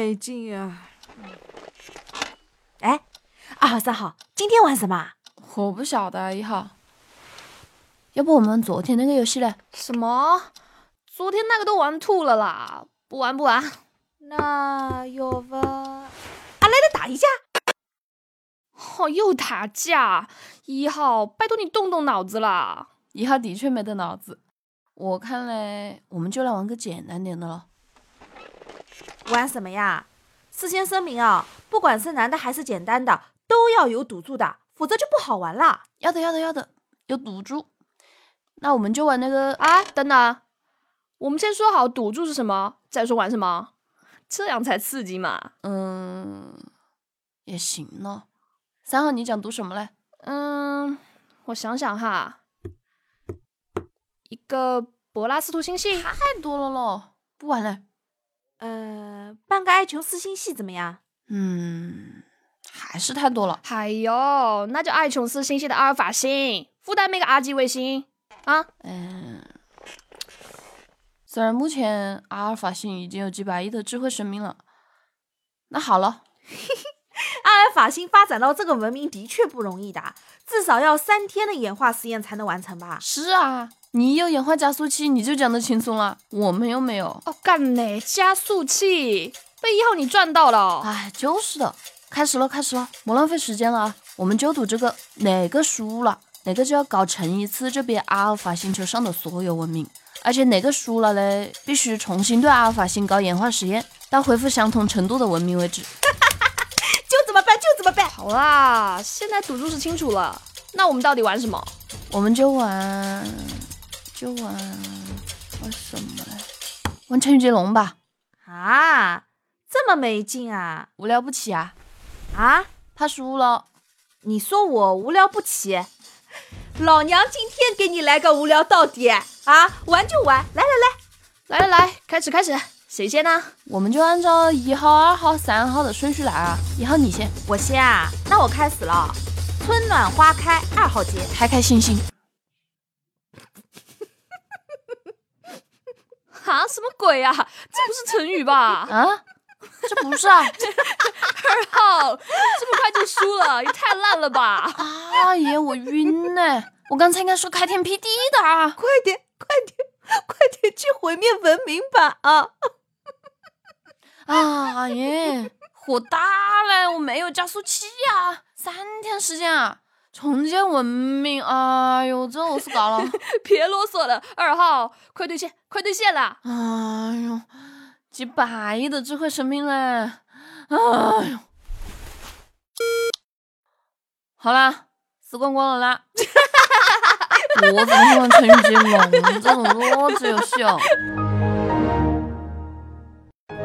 没劲啊！哎，二号、三号，今天玩什么？我不晓得，一号。要不我们昨天那个游戏嘞？什么？昨天那个都玩吐了啦！不玩不玩。那有吧，啊，来来打一架？哦，又打架！一号，拜托你动动脑子啦！一号的确没得脑子。我看嘞，我们就来玩个简单点的了。玩什么呀？事先声明啊，不管是难的还是简单的，都要有赌注的，否则就不好玩了。要的，要的，要的，有赌注。那我们就玩那个啊！等等，我们先说好赌注是什么，再说玩什么，这样才刺激嘛。嗯，也行呢。三号，你讲赌什么嘞？嗯，我想想哈，一个柏拉斯图星系太多了咯，不玩了。呃，办个爱琼斯星系怎么样？嗯，还是太多了。哎呦，那就爱琼斯星系的阿尔法星，附带那个阿基卫星啊。嗯，虽然目前阿尔法星已经有几百亿的智慧生命了，那好了，阿尔法星发展到这个文明的确不容易的，至少要三天的演化实验才能完成吧？是啊。你有演化加速器，你就讲得轻松了。我们又没有。哦，干嘞！加速器被一号你赚到了。哎，就是的。开始了，开始了，莫浪费时间了啊！我们就赌这个，哪个输了，哪个就要搞成一次这边阿尔法星球上的所有文明，而且哪个输了嘞，必须重新对阿尔法星搞演化实验，到恢复相同程度的文明为止。就怎么办，就怎么办。好啦，现在赌注是清楚了，那我们到底玩什么？我们就玩。就玩玩什么嘞？玩成语接龙吧！啊，这么没劲啊！无聊不起啊！啊，怕输了？你说我无聊不起？老娘今天给你来个无聊到底！啊，玩就玩！来来来，来来来，开始开始，谁先呢？我们就按照一号、二号、三号的顺序来啊！一号你先，我先啊！那我开始了。春暖花开，二号接，开开心心。啊，什么鬼啊？这不是成语吧？啊，这不是啊！二号这么快就输了，也太烂了吧！啊爷，我晕呢！我刚才应该说开天辟地的啊！快点，快点，快点去毁灭文明吧！啊！啊爷，火大了！我没有加速器啊，三天时间啊！重建文明，哎呦，这我是搞了！别啰嗦了，二号，快兑现，快兑现了！哎呦，几百亿的智慧生命嘞！哎呦，好啦，死光光了啦！我怎么会玩成语接龙这种弱智游戏哦？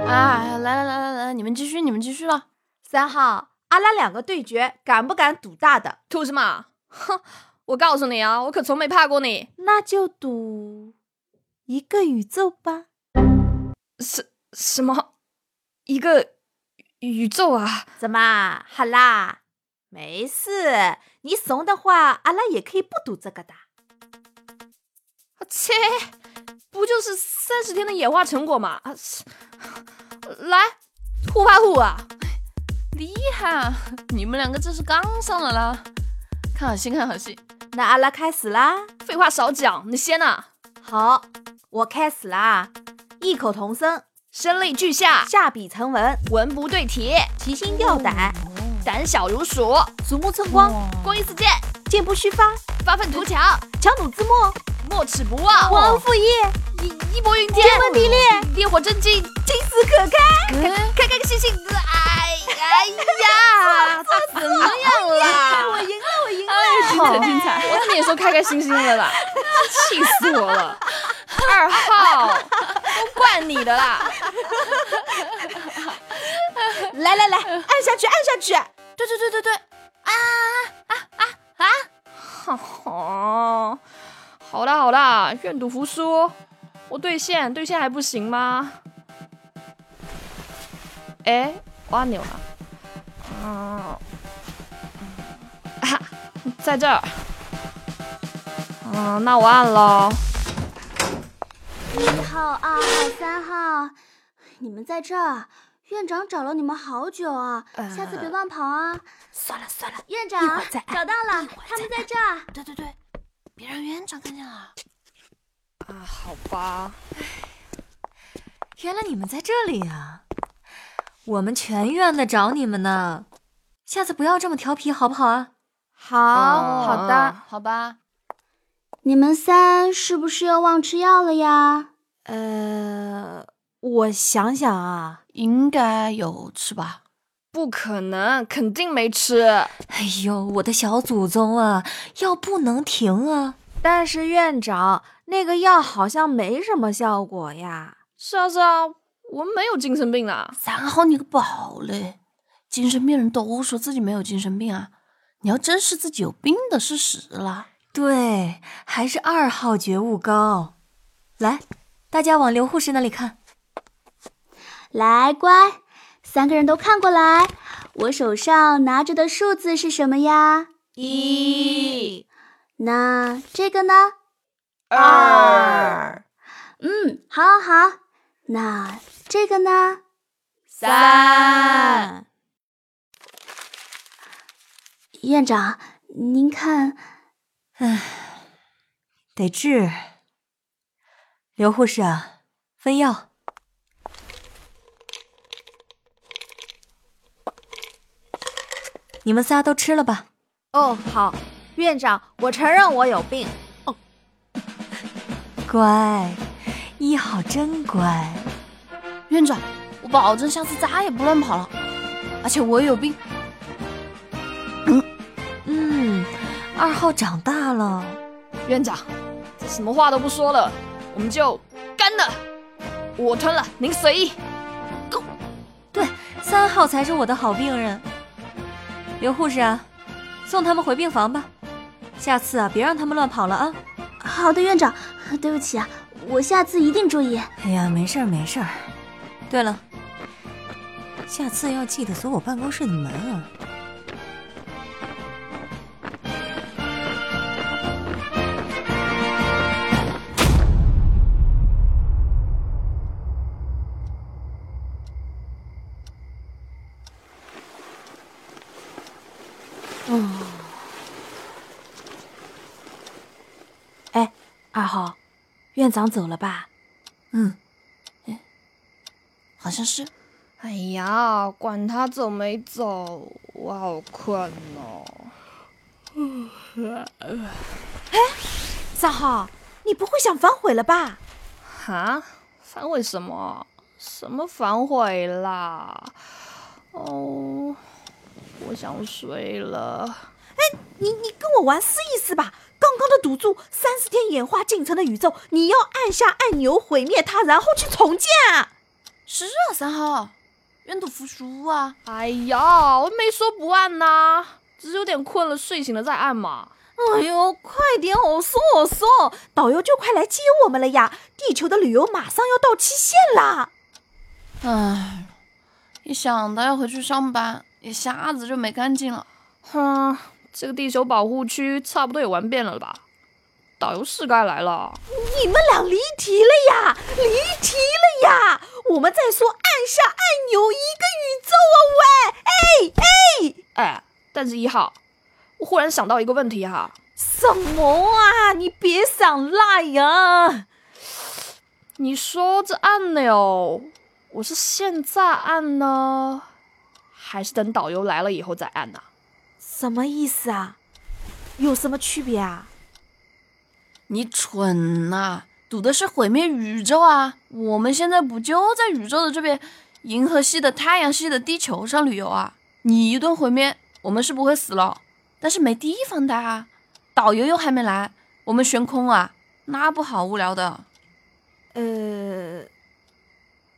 哎，来来来来来，你们继续，你们继续了，三号。阿拉两个对决，敢不敢赌大的？赌什么？哼！我告诉你啊，我可从没怕过你。那就赌一个宇宙吧。什什么？一个宇宙啊？怎么？好啦，没事。你怂的话，阿拉也可以不赌这个的。切，不就是三十天的演化成果吗？来，互怕互啊！厉害！你们两个这是杠上了啦！看好戏，看好戏。那阿拉开始啦！废话少讲，你先呐。好，我开始啦！异口同声，声泪俱下，下笔成文，文不对题，提心吊胆，胆小如鼠，鼠目寸光，光阴似箭，箭不虚发，发愤图强，强弩之末，莫齿不忘，忘恩负义，义义薄云天，天崩地裂，烈火真金，金石可开，开开心。心。哎呀，他怎么样啦？我赢了，我赢了！精彩精彩！我怎么也说开开心心的啦？气死我了！二号，都怪你的啦！来来来，按下去，按下去！对对对对对！啊啊啊啊！哈哈，好啦好啦，愿赌服输，我兑现，兑现还不行吗？哎，我按钮了。啊，在这儿。嗯，那我按喽。一号、二号、三号，你们在这儿。院长找了你们好久啊，下次别乱跑啊。算了算了，院长找到了，他们在这儿。对对对，别让院长看见了。啊，好吧。原来你们在这里啊！我们全院的找你们呢。下次不要这么调皮，好不好啊？好好的，好吧。你们三是不是又忘吃药了呀？呃，我想想啊，应该有吃吧？不可能，肯定没吃。哎呦，我的小祖宗啊，药不能停啊！但是院长，那个药好像没什么效果呀。是啊是啊，我们没有精神病啊。三号你个宝嘞！精神病人都说自己没有精神病啊，你要正视自己有病的事实啦。对，还是二号觉悟高。来，大家往刘护士那里看。来，乖，三个人都看过来。我手上拿着的数字是什么呀？一。那这个呢？二。嗯，好，好。那这个呢？三。院长，您看。唉，得治。刘护士啊，分药。你们仨都吃了吧？哦，好。院长，我承认我有病。哦，乖，一好真乖。院长，我保证下次再也不乱跑了。而且我也有病。号长大了，院长，这什么话都不说了，我们就干了。我吞了，您随意。Go。对，三号才是我的好病人。刘护士啊，送他们回病房吧。下次啊，别让他们乱跑了啊。好的，院长，对不起啊，我下次一定注意。哎呀，没事儿没事儿。对了，下次要记得锁我办公室的门啊。院长走了吧？嗯，哎，好像是。哎呀，管他走没走，我好困哦。哎，三号，你不会想反悔了吧？啊？反悔什么？什么反悔啦？哦，我想睡了。哎，你你跟我玩试一试吧？刚刚的赌注，三十天演化进程的宇宙，你要按下按钮毁灭它，然后去重建啊！是啊，三号，愿赌服输啊！哎呀，我没说不按呐，只是有点困了，睡醒了再按嘛。哎呦，快点，我说我说，导游就快来接我们了呀！地球的旅游马上要到期限啦！唉，一想到要回去上班，一下子就没干净了。哼。这个地球保护区差不多也玩遍了吧？导游是该来了。你们俩离题了呀，离题了呀！我们在说按下按钮一个宇宙啊！喂，哎哎哎！但是一号，我忽然想到一个问题哈。什么啊？你别想赖呀！你说这按钮，我是现在按呢，还是等导游来了以后再按呢？什么意思啊？有什么区别啊？你蠢呐！赌的是毁灭宇宙啊！我们现在不就在宇宙的这边，银河系的、太阳系的、地球上旅游啊？你一顿毁灭，我们是不会死了，但是没地方待啊！导游又还没来，我们悬空啊，那不好无聊的。呃，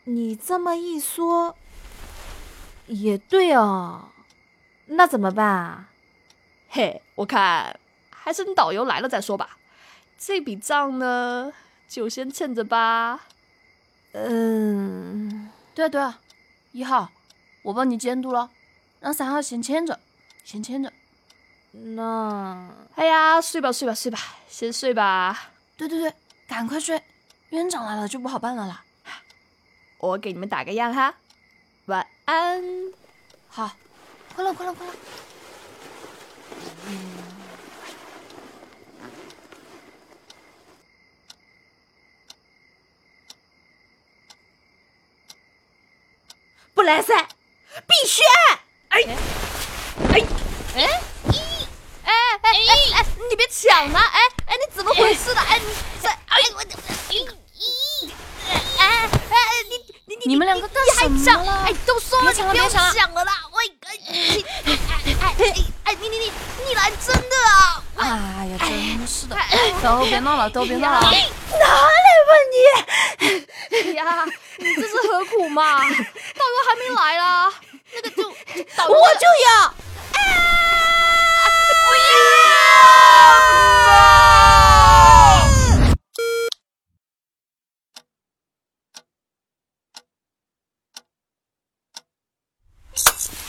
你这么一说，也对哦。那怎么办啊？嘿，我看还是等导游来了再说吧。这笔账呢，就先欠着吧。嗯，对啊对啊，一号，我帮你监督了，让三号先牵着，先牵着。那哎呀，睡吧睡吧睡吧，先睡吧。对对对，赶快睡，院长来了就不好办了啦。我给你们打个样哈，晚安。好，快了快了快了。不来赛，必须按！哎，哎，哎，一，哎哎哎哎，你别抢啊！哎哎，你怎么回事的？哎，你这，哎我，哎哎你们两个干什么了？哎，都说了，别抢了，别抢了！啦！我，哎哎哎哎哎，你你你你来真的啊！哎呀，真是的！都别闹了，都别闹了！拿来吧你！哎呀，你这是何苦嘛？导游还没来啦，那个就我就要！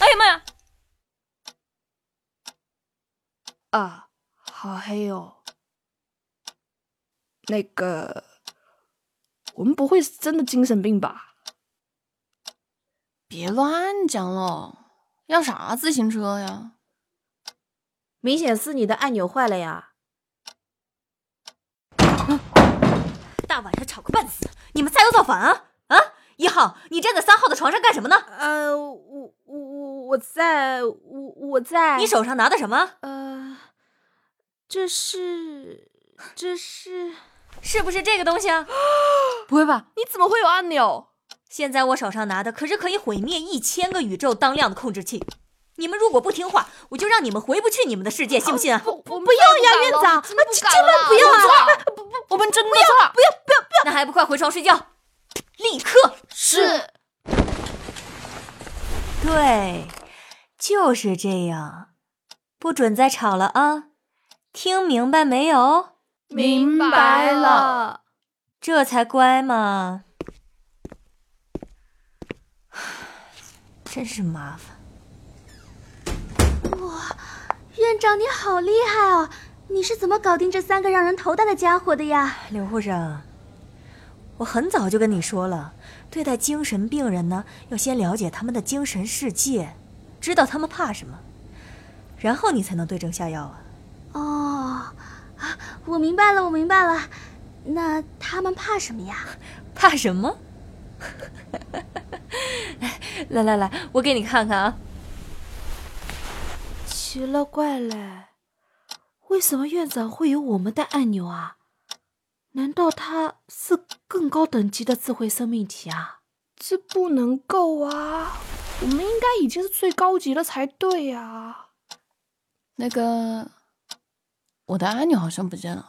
哎呀妈呀！啊，好黑哦。那个，我们不会是真的精神病吧？别乱讲了，要啥自行车呀？明显是你的按钮坏了呀！大晚上吵个半死，你们仨要造反啊啊！一号，你站在三号的床上干什么呢？呃，我我我我在，我我在。你手上拿的什么？呃，这是，这是，是不是这个东西啊？不会吧？你怎么会有按钮？现在我手上拿的可是可以毁灭一千个宇宙当量的控制器。你们如果不听话，我就让你们回不去你们的世界，信不信啊？不不不要呀，院长，真的不敢千万不要啊！不不，我们真的不要。不要不要不要！那还不快回床睡觉！立刻！是。对，就是这样，不准再吵了啊！听明白没有？明白了，这才乖嘛！真是麻烦。哇院长你好厉害哦！你是怎么搞定这三个让人头大的家伙的呀？刘护士，我很早就跟你说了，对待精神病人呢，要先了解他们的精神世界，知道他们怕什么，然后你才能对症下药啊。哦，啊，我明白了，我明白了。那他们怕什么呀？怕什么？来来来，我给你看看啊。奇了怪嘞，为什么院长会有我们的按钮啊？难道他是更高等级的智慧生命体啊？这不能够啊！我们应该已经是最高级了才对呀。那个，我的按钮好像不见了。